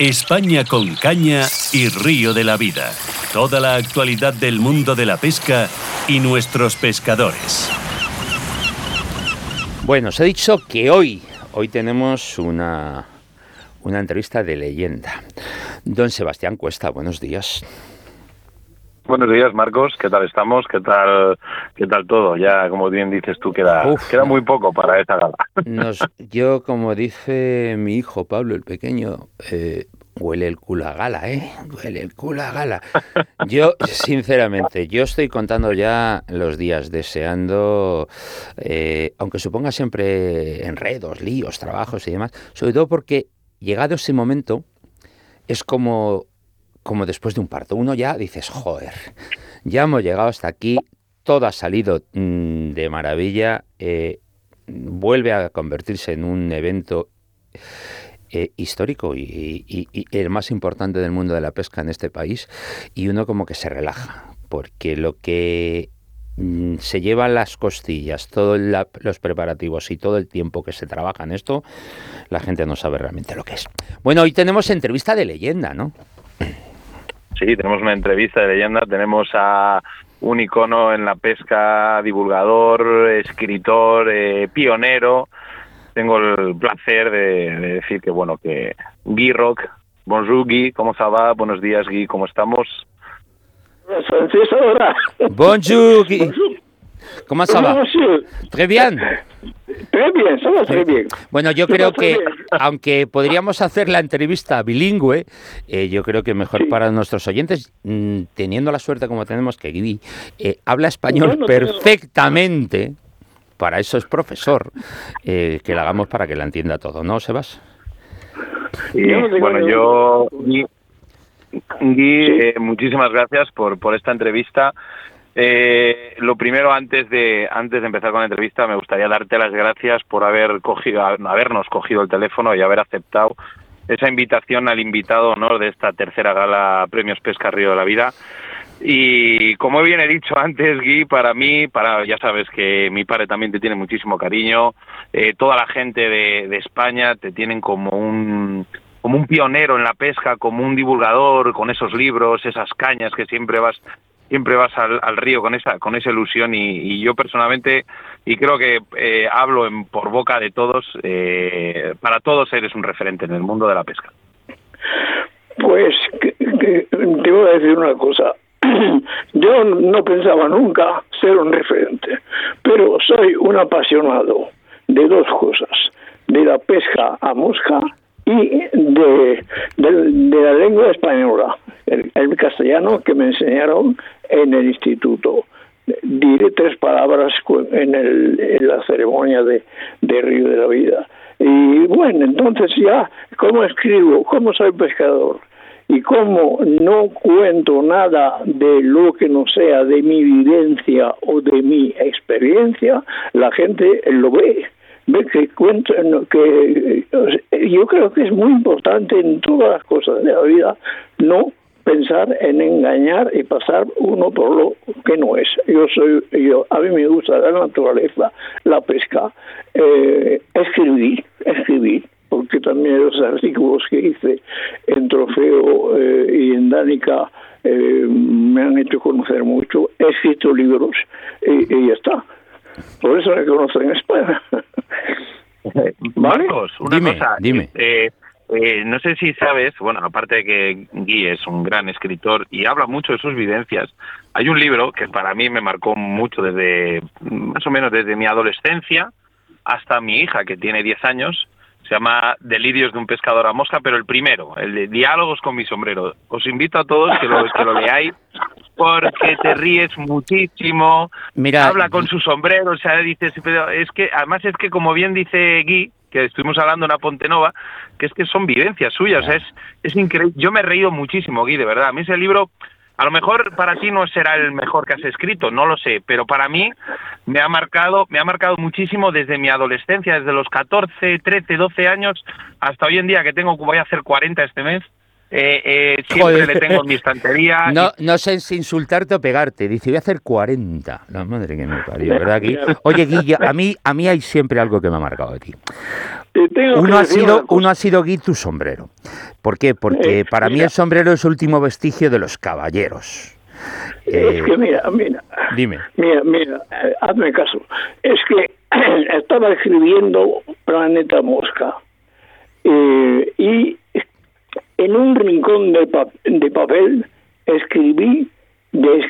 España con caña y río de la vida. Toda la actualidad del mundo de la pesca y nuestros pescadores. Bueno, os he dicho que hoy, hoy tenemos una, una entrevista de leyenda. Don Sebastián Cuesta, buenos días. Buenos días, Marcos. ¿Qué tal estamos? ¿Qué tal, qué tal todo? Ya, como bien dices tú, queda, queda muy poco para esta gala. yo, como dice mi hijo Pablo, el pequeño, eh, huele el culo a gala, ¿eh? Huele el culo a gala. Yo, sinceramente, yo estoy contando ya los días deseando, eh, aunque suponga siempre enredos, líos, trabajos y demás, sobre todo porque llegado ese momento es como como después de un parto. Uno ya dices, joder, ya hemos llegado hasta aquí, todo ha salido mm, de maravilla, eh, vuelve a convertirse en un evento eh, histórico y, el más importante del mundo de la pesca en este país y uno como que se relaja, porque lo que mm, se llevan las costillas, todos los preparativos y todo el tiempo que se trabaja en esto, la gente no sabe realmente lo que es. Bueno, hoy tenemos entrevista de leyenda, ¿no? Sí, tenemos una entrevista de leyenda, tenemos a un icono en la pesca, divulgador, escritor, eh, pionero. Tengo el placer de, decir que, bueno, que Guy Rock, bonjour Guy, ¿cómo se va? Buenos días Guy, ¿cómo estamos? Bonjour Guy. ¿Cómo se va? Très bien. Très bien, somos très bien. Bueno, yo creo que, aunque podríamos hacer la entrevista bilingüe, eh, yo creo que mejor para nuestros oyentes, mm, teniendo la suerte como tenemos que Guidi eh, habla español perfectamente, para eso es profesor, eh, que lo hagamos para que la entienda todo, ¿no, Sebas? Sí, bueno, yo, Guy, muchísimas gracias por, por esta entrevista. Eh, lo primero, antes de, antes de empezar con la entrevista, me gustaría darte las gracias por haber cogido, habernos cogido el teléfono y haber aceptado esa invitación al invitado honor de esta tercera gala Premios Pesca Río de la Vida. Y como bien he dicho antes, Gui, para mí, para ya sabes que mi padre también te tiene muchísimo cariño, eh, toda la gente de, de España te tienen como un como un pionero en la pesca, como un divulgador con esos libros, esas cañas que siempre vas siempre vas al, río con esa con esa ilusión y, yo personalmente y creo que eh, hablo en, por boca de todos eh, para todos eres un referente en el mundo de la pesca. Pues te voy a decir una cosa. Yo no pensaba nunca ser un referente pero soy un apasionado de dos cosas de la pesca a mosca y de, de, la lengua española, el, castellano que me enseñaron en el instituto. Diré tres palabras en, el, en la ceremonia de, Río de la Vida. Y bueno, entonces ya, ¿cómo escribo? ¿Cómo soy pescador? Y como no cuento nada de lo que no sea de mi vivencia o de mi experiencia, la gente lo ve que cuento que yo creo que es muy importante en todas las cosas de la vida no pensar en engañar y pasar uno por lo que no es. Yo soy, yo, a mí me gusta la naturaleza, la pesca, eh, escribir, escribir, porque también los artículos que hice en Trofeo eh, y en Dánica eh, me han hecho conocer mucho, he escrito libros y, y ya está. Por eso me conocen en España. Marcos, una cosa. Dime. Eh, eh, no sé si sabes, bueno, aparte de que Guy es un gran escritor y habla mucho de sus vivencias, hay un libro que para mí me marcó mucho desde, más o menos desde mi adolescencia hasta mi hija, que tiene 10 años, se llama Delirios de un pescador a mosca, pero el primero, el de Diálogos con mi sombrero. Os invito a todos que lo, que lo leáis porque te ríes muchísimo. Mira, habla con su sombrero, o sea, dices, pero es que además es que como bien dice Guy, que estuvimos hablando en una Ponte Nova, que es que son vivencias suyas, o sea, es, es increíble. Yo me he reído muchísimo, Guy, de verdad. A mí ese libro a lo mejor para ti no será el mejor que has escrito, no lo sé, pero para mí me ha marcado, me ha marcado muchísimo desde mi adolescencia, desde los 14, 13, 12 años hasta hoy en día que tengo, voy a hacer 40 este mes. Eh, eh, siempre le tengo en mi estantería. No, no sé si insultarte o pegarte. Dice, voy a hacer 40. La madre que me parió, ¿verdad? Oye, Guilla, a mí, a mí hay siempre algo que me ha marcado de ti. uno, ha sido, uno ha sido Gui tu sombrero. ¿Por qué? Porque eh, para mí el sombrero es último vestigio de los caballeros. es que mira, mira. Dime. Mira, mira, hazme caso. Es que estaba escribiendo Planeta Mosca y en un rincón de, de papel escribí de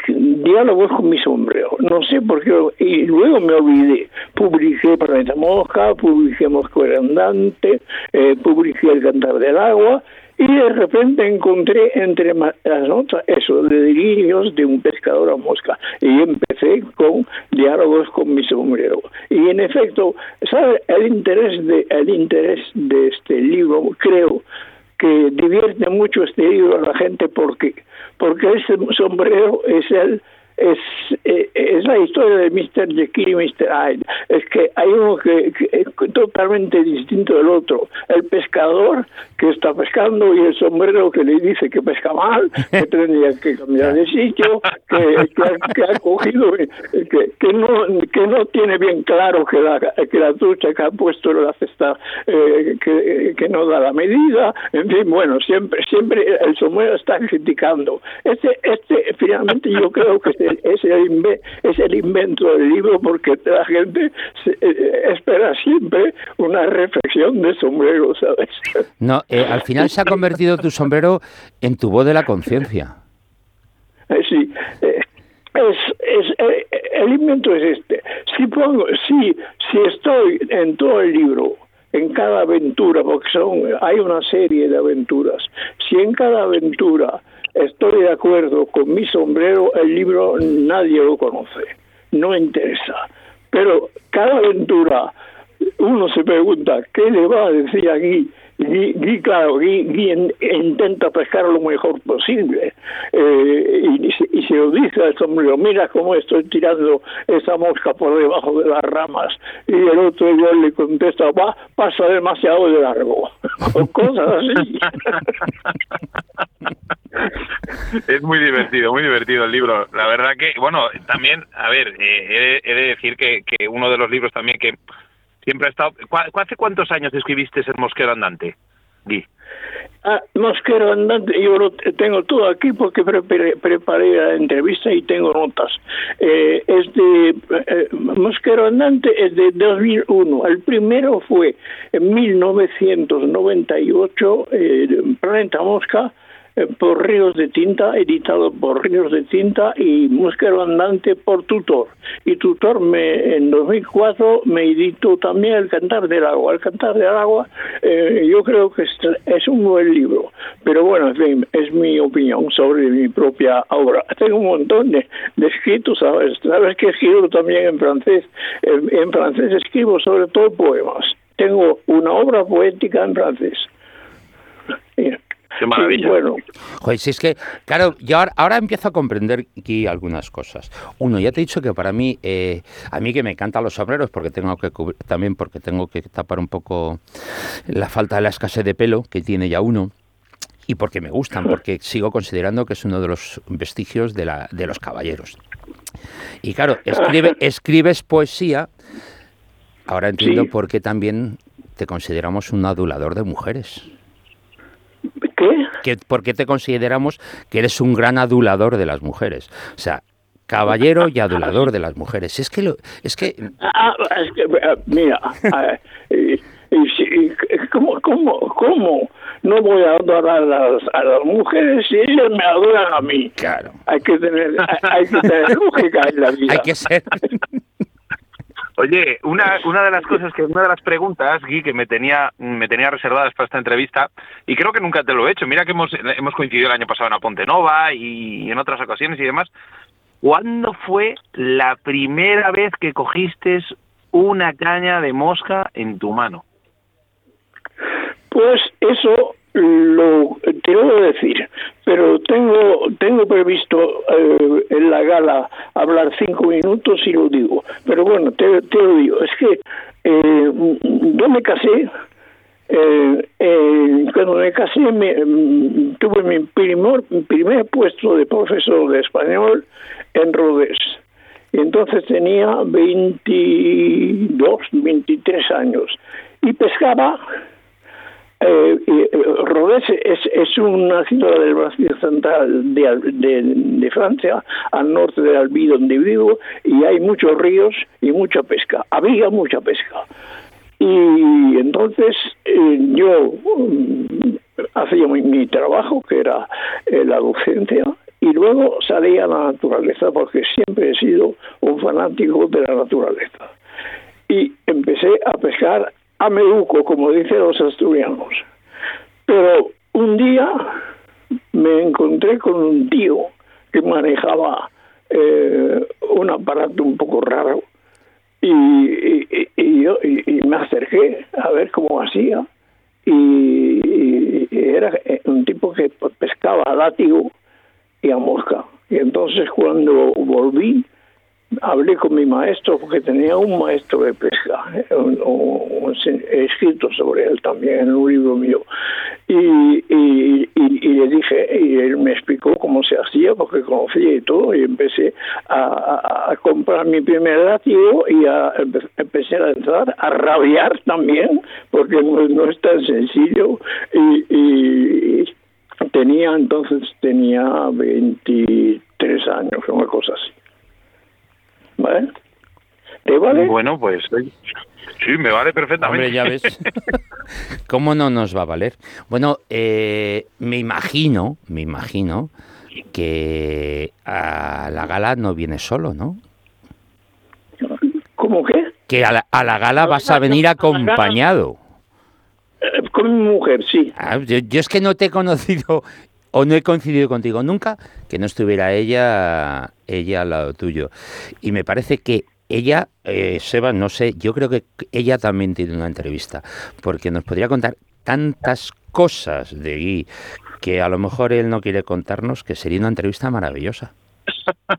diálogos con mi sombrero. No sé por qué, y luego me olvidé. Publiqué Planeta Mosca, publiqué Mosca Andante, eh, publiqué El Cantar del Agua, y de repente encontré entre las notas eso de delirios de un pescador a mosca y empecé con diálogos con mi sombrero y en efecto sabe el interés de el interés de este libro creo que divierte mucho este libro a la gente porque porque ese sombrero es el es, eh, es la historia de Mr. Jekyll y Mr. Hyde. Es que hay uno que, es totalmente distinto del otro. El pescador que está pescando y el sombrero que le dice que pesca mal, que tendría que cambiar de sitio, que, que, ha, cogido, que, que, no, que no tiene bien claro que la, que la ducha que ha puesto en la cesta eh, que, que no da la medida. En fin, bueno, siempre, siempre el sombrero está criticando. Este, este finalmente yo creo que es el, es el invento del libro porque la gente eh, espera siempre una reflexión de sombrero, ¿sabes? No, eh, al final se ha convertido tu sombrero en tu voz de la conciencia. Eh, sí, es, es, el invento es este. Si pongo, si, si estoy en todo el libro, en cada aventura, porque son, hay una serie de aventuras, si en cada aventura Estoy de acuerdo con mi sombrero, el libro nadie lo conoce, no interesa. Pero cada aventura uno se pregunta, ¿qué le va a decir aquí Guy, claro, Guy, intenta pescar lo mejor posible eh, y, se lo dice al sombrero, mira cómo estoy tirando esa mosca por debajo de las ramas y el otro igual le contesta, va, pasa demasiado de largo o cosas así. es muy divertido, muy divertido el libro. La verdad que, bueno, también, a ver, eh, he, de decir que, que uno de los libros también que Siempre ha estado. ¿Hace cuántos años escribiste El Mosquero Andante, Di? Ah, Mosquero Andante, yo lo tengo todo aquí porque preparé, la entrevista y tengo notas. Eh, es de eh, Mosquero Andante es de 2001. El primero fue en 1998, eh, Planeta Mosca por Ríos de Tinta, editado por Ríos de Tinta y Músquero Andante por Tutor. Y Tutor me, en 2004 me editó también El Cantar del Agua. El Cantar del Agua eh, yo creo que es, un buen libro, pero bueno, es mi opinión sobre mi propia obra. Tengo un montón de, escritos, ¿sabes? Sabes que escribo también en francés. En, francés escribo sobre todo poemas. Tengo una obra poética en francés. Qué maravilla. bueno. Joder, si es que, claro, yo ahora, empiezo a comprender aquí algunas cosas. Uno, ya te he dicho que para mí, eh, a mí que me encantan los sombreros, porque tengo que también porque tengo que tapar un poco la falta de la escasez de pelo que tiene ya uno y porque me gustan, porque sigo considerando que es uno de los vestigios de, la, de los caballeros. Y claro, escribe, escribes poesía, ahora entiendo por qué también te consideramos un adulador de mujeres. ¿Qué? ¿Por qué te consideramos que eres un gran adulador de las mujeres? O sea, caballero y adulador de las mujeres. Es que lo, es que ah, es que eh, mira, ¿cómo, cómo, cómo no voy a adorar a las, a las mujeres si ellas me adoran a mí? Claro. Hay que tener, hay, que tener lógica en la vida. Hay que ser. Oye, una, una de las cosas que, una de las preguntas, Gui, que me tenía, me tenía reservadas para esta entrevista, y creo que nunca te lo he hecho, mira que hemos, hemos coincidido el año pasado en la Ponte Nova y en otras ocasiones y demás, ¿cuándo fue la primera vez que cogiste una caña de mosca en tu mano? Pues eso lo te voy a decir, pero tengo tengo previsto eh, en la gala hablar cinco minutos y lo digo. Pero bueno, te, lo digo, es que eh, yo me casé, eh, cuando me casé me, tuve mi primer, primer puesto de profesor de español en Rodés. Entonces tenía 22, 23 años y pescaba eh, eh, Rodez es, es, una ciudad del Brasil central de, de, Francia, al norte de Albi, donde vivo, y hay muchos ríos y mucha pesca. Había mucha pesca. Y entonces eh, yo mm, hacía mi, trabajo, que era la docencia, y luego salía a la naturaleza, porque siempre he sido un fanático de la naturaleza. Y empecé a pescar a Meuco, como dicen los asturianos. Pero un día me encontré con un tío que manejaba eh, un aparato un poco raro y, yo y, me acerqué a ver cómo hacía y, era un tipo que pescaba a látigo y a mosca y entonces cuando volví hablé con mi maestro porque tenía un maestro de pesca, un, escrito sobre él también en un libro mío. Y, y, le dije, y él me explicó cómo se hacía porque conocía y todo, y empecé a, comprar mi primer látigo y a, empecé a entrar, a rabiar también, porque no, es tan sencillo. y tenía entonces tenía 23 años, una cosa así. ¿Vale? ¿Te vale? Bueno, pues sí, me vale perfectamente. Hombre, ya ves. ¿Cómo no nos va a valer? Bueno, eh, me imagino, me imagino que a la gala no viene solo, ¿no? ¿Cómo qué? Que a la, gala vas a venir acompañado. Eh, con mi mujer, sí. Ah, yo, es que no te he conocido o no he coincidido contigo nunca que no estuviera ella, ella al lado tuyo. Y me parece que ella, eh, Seba, no sé, yo creo que ella también tiene una entrevista, porque nos podría contar tantas cosas de Guy que a lo mejor él no quiere contarnos, que sería una entrevista maravillosa.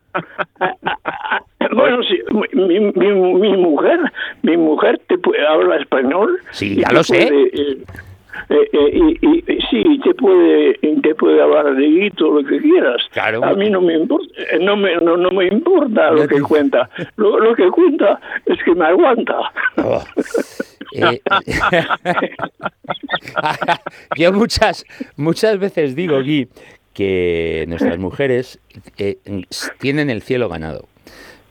Bueno, sí, mi, mi, mujer, mi mujer te habla español. Sí, ya lo sé. Eh, eh, eh, y, sí, te puede, te puede hablar de guito, lo que quieras. A mí no me importa, eh, no me, no, me importa lo que cuenta. Lo, que cuenta es que me aguanta. Oh. yo muchas, muchas veces digo, Gui, que nuestras mujeres tienen el cielo ganado.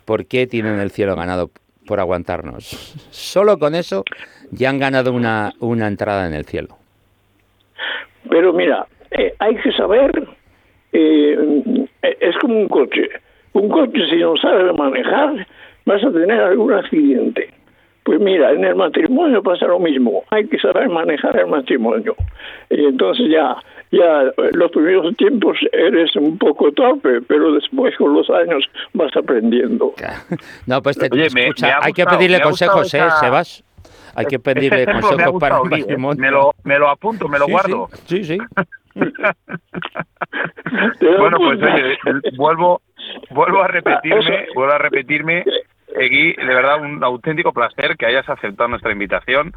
¿Por qué tienen el cielo ganado? Por aguantarnos. Solo con eso ya han ganado una, una entrada en el cielo. Pero mira, eh, hay que saber, eh, es como un coche. Un coche si no sabes manejar, vas a tener algún accidente. Pues mira, en el matrimonio pasa lo mismo. Hay que saber manejar el matrimonio. Y entonces ya, ya los primeros tiempos eres un poco torpe, pero después con los años vas aprendiendo. No, pues te, escucha, hay que pedirle consejos, ¿eh, Sebas? Hay que pedirle consejos para el matrimonio. Me lo, me lo apunto, me lo guardo. Sí, sí. bueno, pues oye, vuelvo, vuelvo a repetirme, vuelvo a repetirme Egui, de verdad un auténtico placer que hayas aceptado nuestra invitación.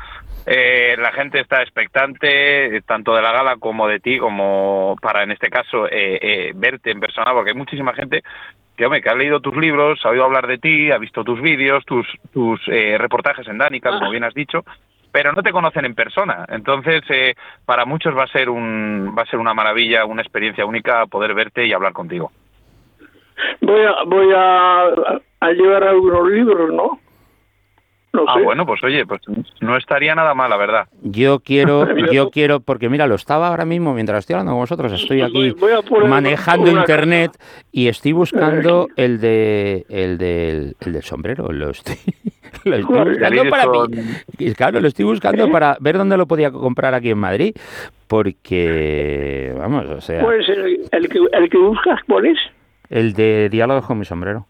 Eh, la gente está expectante, tanto de la gala como de ti, como para en este caso eh, eh, verte en persona, porque hay muchísima gente que, hombre, que ha leído tus libros, ha oído hablar de ti, ha visto tus vídeos, tus, tus eh, reportajes en Danica, como ah. bien has dicho, pero no te conocen en persona. Entonces, eh, para muchos va a ser un va a ser una maravilla, una experiencia única poder verte y hablar contigo. Voy a voy a, a llevar algunos libros, ¿no? Ah, bueno, pues oye, pues no estaría nada mal, la verdad. Yo quiero, yo quiero, porque mira, lo estaba ahora mismo mientras estoy hablando con vosotros, estoy aquí manejando internet y estoy buscando el de el del, el del sombrero, lo estoy, buscando para claro, lo estoy buscando ¿Eh? para ver dónde lo podía comprar aquí en Madrid, porque vamos, o sea. Pues el, el que el que buscas, ¿cuál es? El de diálogo con mi sombrero.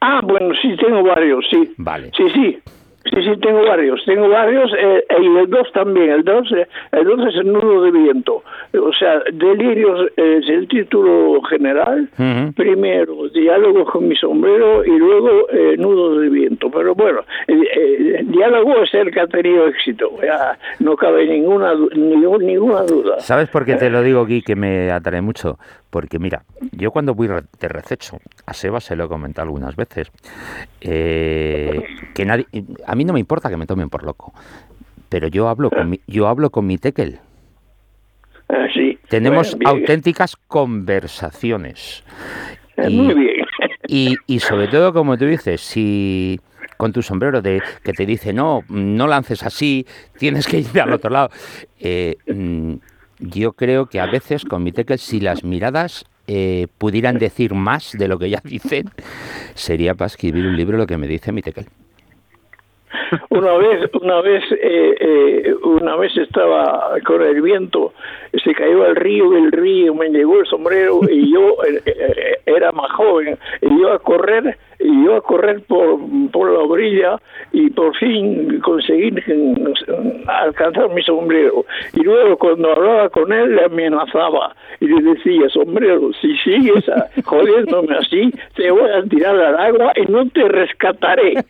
Ah, bueno, sí, tengo varios, sí. Vale. Sí, sí. Sí, sí, tengo varios, tengo varios, eh, y el 2 también, el 2 eh, el dos es el nudo de viento, o sea, Delirios es el título general, primero Diálogo con mi sombrero y luego eh, Nudo de viento, pero bueno, el, Diálogo es el que ha tenido éxito, ya no cabe ninguna, ninguna duda. ¿Sabes por qué te lo digo aquí que me atrae mucho? Porque mira, yo cuando voy de rececho, a Seba se lo he comentado algunas veces, eh, que nadie, a mí no me importa que me tomen por loco. pero yo hablo con mi, yo hablo con mi tekel. Ah, sí. Tenemos auténticas conversaciones. Muy bien. Y, y sobre todo, como tú dices, si con tu sombrero de que te dice no, no lances así, tienes que ir al otro lado. Eh, mm, yo creo que a veces con mi tekel, si las miradas eh, pudieran decir más de lo que ya dicen, sería para escribir un libro lo que me dice mi tekel. Una vez, una vez, eh, eh, una vez estaba con el viento, se cayó al río, el río me llegó el sombrero y yo eh, era más joven y yo a correr y yo a correr por, por la orilla y por fin conseguir alcanzar mi sombrero. Y luego cuando hablaba con él le amenazaba y le decía, sombrero, si sigues jodiéndome así, te voy a tirar al agua y no te rescataré.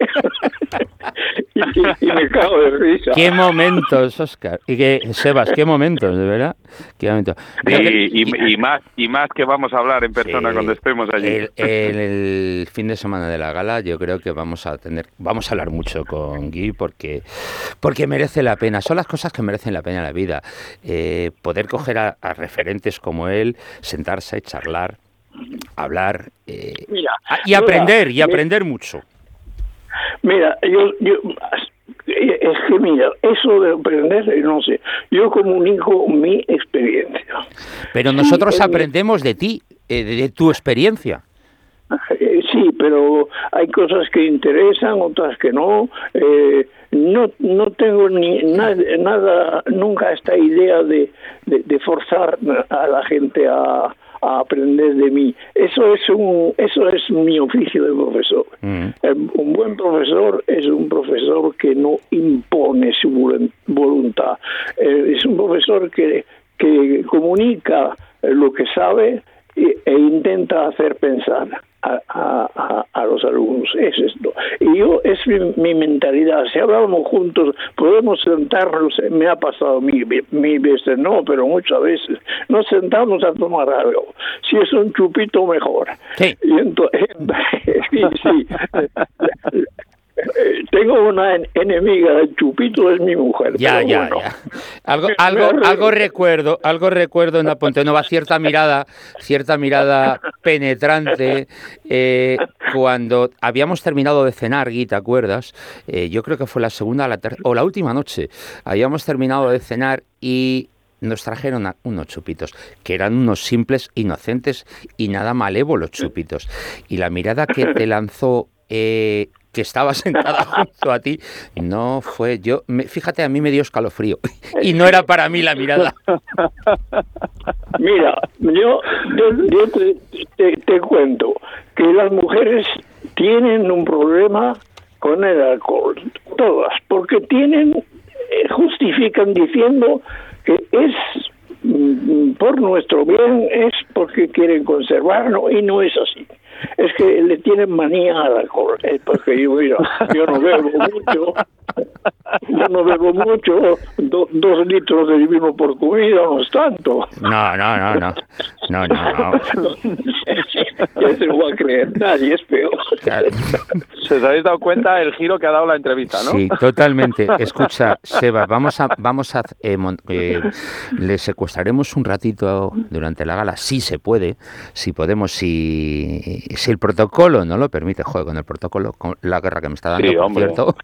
y, me cago de risa. Qué momentos, Oscar. Y que, Sebas, qué momentos, de verdad. Qué momentos. Y, más, y más que vamos a hablar en persona cuando estemos allí. el fin de semana de la gala, yo creo que vamos a tener, vamos a hablar mucho con Guy porque, porque merece la pena. Son las cosas que merecen la pena en la vida. Eh, poder coger a, referentes como él, sentarse, charlar, hablar eh, y aprender, y aprender mucho. Mira, yo, yo es que mira, eso de aprender, no sé, yo comunico mi experiencia. Pero nosotros aprendemos de ti, eh, de tu experiencia. Eh, sí, pero hay cosas que interesan, otras que no. Eh, no, no tengo ni nada, nunca esta idea de, de, forzar a la gente a, a, aprender de mí. Eso es un, eso es mi oficio de profesor. Mm. Eh, un buen profesor es un profesor que no impone su voluntad. es un profesor que, que comunica lo que sabe e intenta hacer pensar a, los alumnos. Es esto. Y yo, es mi, mentalidad. Si hablamos juntos, podemos sentarnos, me ha pasado mil, mil veces, no, pero muchas veces nos sentamos a tomar algo. Si es un chupito, mejor. Sí. Y entonces, sí, sí. Eh, tengo una enemiga, el Chupito es mi mujer. Ya, ya, ya. Algo, algo, algo recuerdo, algo recuerdo en la Ponte Nova, cierta mirada, cierta mirada penetrante. Eh, cuando habíamos terminado de cenar, Gui, ¿te acuerdas? Eh, yo creo que fue la segunda la o la última noche. Habíamos terminado de cenar y nos trajeron unos chupitos, que eran unos simples, inocentes y nada malévolos chupitos. Y la mirada que te lanzó eh, que estaba sentada junto a ti, no fue yo, fíjate, a mí me dio escalofrío y no era para mí la mirada. Mira, yo, yo, te, cuento que las mujeres tienen un problema con el alcohol, todas, porque tienen, eh, justifican diciendo que es mm, por nuestro bien, es porque quieren conservarlo y no es así es que le tienen manía al alcohol, es porque yo, mira, yo no bebo mucho, yo no bebo mucho, dos litros de vino por comida no es tanto. No, no, no, no, no, no, no. ya se lo va a creer, nadie es peor. ¿Se os habéis dado cuenta el giro que ha dado la entrevista, no? Sí, totalmente. Escucha, Seba, vamos a, vamos a, eh, eh, le secuestraremos un ratito durante la gala, si se puede, si podemos, si si el protocolo no lo permite, joder, con el protocolo, con la guerra que me está dando, por cierto,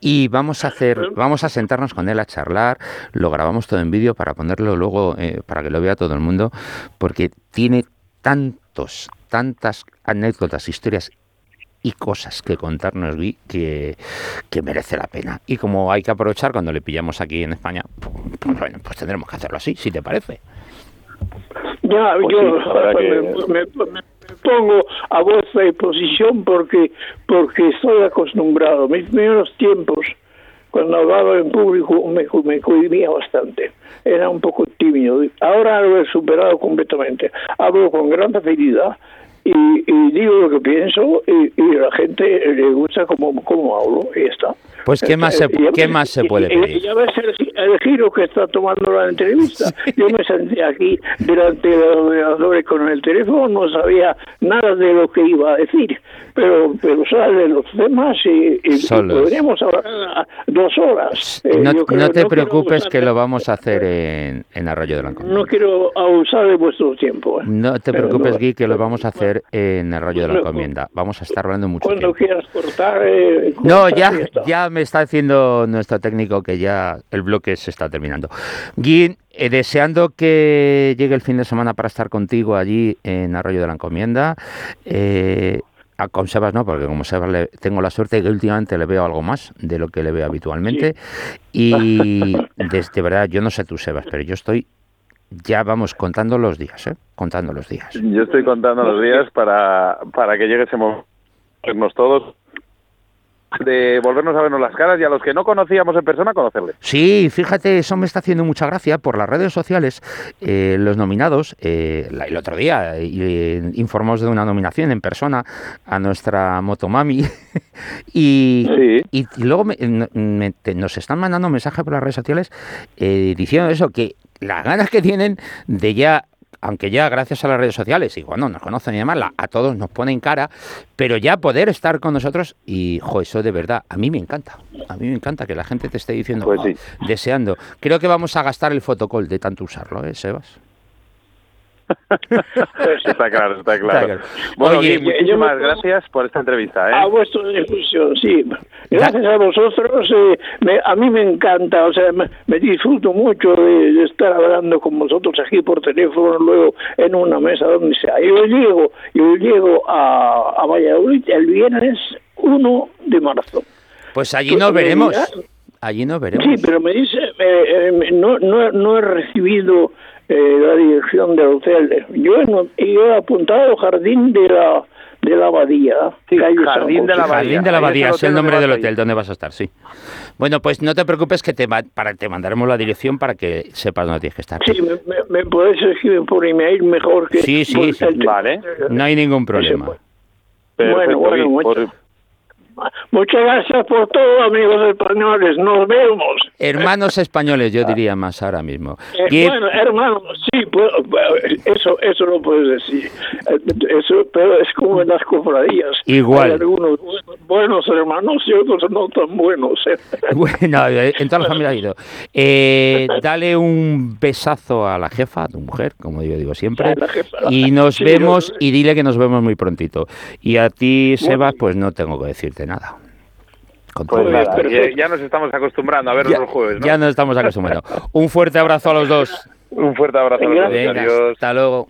y vamos a hacer, vamos a sentarnos con él a charlar, lo grabamos todo en vídeo para ponerlo luego, eh, para que lo vea todo el mundo, porque tiene tantos, tantas anécdotas, historias y cosas que contarnos que, que merece la pena. Y como hay que aprovechar cuando le pillamos aquí en España, pues, bueno, pues tendremos que hacerlo así, si te parece. Ya, pues yo me, pongo a vuestra disposición porque porque estoy acostumbrado. Mis primeros tiempos, cuando hablaba en público, me, me cohibía bastante. Era un poco tímido. Ahora lo he superado completamente. Hablo con gran facilidad y, digo lo que pienso y, y la gente le gusta como, como hablo y está. Pues ¿qué más se, ¿qué más se puede pedir? Ya ves el, giro que está tomando la entrevista. Yo me senté aquí delante del ordenador con el teléfono, no sabía nada de lo que iba a decir, pero, pero sale los temas y, podríamos hablar dos horas. Eh, no, te preocupes que lo vamos a hacer en, en Arroyo de la Encomienda. No quiero abusar de vuestro tiempo. ¿eh? No te preocupes, Gui, que lo vamos a hacer en Arroyo de la Encomienda. Vamos a estar hablando mucho Cuando quieras cortar... Eh, no, ya, ya me está diciendo nuestro técnico que ya el bloque se está terminando. Gui, eh, deseando que llegue el fin de semana para estar contigo allí en Arroyo de la Encomienda. Eh, con Sebas no, porque como Sebas le, tengo la suerte que últimamente le veo algo más de lo que le veo habitualmente. Y desde verdad, yo no sé tú, Sebas, pero yo estoy ya vamos contando los días, ¿eh? Contando los días. Yo estoy contando los días para, para que llegue ese momento todos de volvernos a vernos las caras y a los que no conocíamos en persona conocerles. Sí, fíjate, eso me está haciendo mucha gracia por las redes sociales. Eh, los nominados, eh, el otro día eh, informamos de una nominación en persona a nuestra Motomami y, y, luego nos están mandando mensajes por las redes sociales diciendo eso, que las ganas que tienen de ya aunque ya gracias a las redes sociales y cuando nos conocen y demás, a todos nos ponen cara, pero ya poder estar con nosotros y, jo, eso de verdad, a mí me encanta. A mí me encanta que la gente te esté diciendo, pues deseando. Creo que vamos a gastar el fotocall de tanto usarlo, ¿eh, Sebas? está claro, está claro. Bueno, Oye, muchísimas gracias por esta entrevista. ¿eh? A vuestra discusión, sí. Gracias a vosotros. Eh, a mí me encanta, o sea, me, disfruto mucho de, estar hablando con vosotros aquí por teléfono, luego en una mesa donde sea. Yo llego, yo llego a, a Valladolid el viernes 1 de marzo. Pues allí nos veremos. Allí nos veremos. Sí, pero me dice, eh, eh, no, no, no he recibido eh, la dirección del hotel. Yo he, he apuntado Jardín de la de la Abadía. Jardín de la Abadía. Jardín de la Abadía es el nombre del hotel donde vas a estar, sí. Bueno, pues no te preocupes que te, para, te mandaremos la dirección para que sepas dónde tienes que estar. Sí, me, me, puedes escribir por email mejor que... Sí, sí, sí. Vale. No hay ningún problema. bueno, bueno, Muchas gracias por todo, amigos españoles. Nos vemos. Hermanos españoles, yo diría más ahora mismo. Eh, bueno, hermanos, sí, eso, eso lo puedes decir. Eso, pero es como en las cofradías. Igual. Hay algunos buenos, hermanos y otros no tan buenos. ¿eh? Bueno, en toda la familia ha ido. Eh, dale un besazo a la jefa, a tu mujer, como yo digo siempre. y nos vemos y dile que nos vemos muy prontito. Y a ti, Sebas, pues no tengo que decirte nada. Pues ya, nos estamos acostumbrando a ver los jueves. Ya nos estamos acostumbrando. Un fuerte abrazo a los dos. Un fuerte abrazo a los dos. Hasta luego.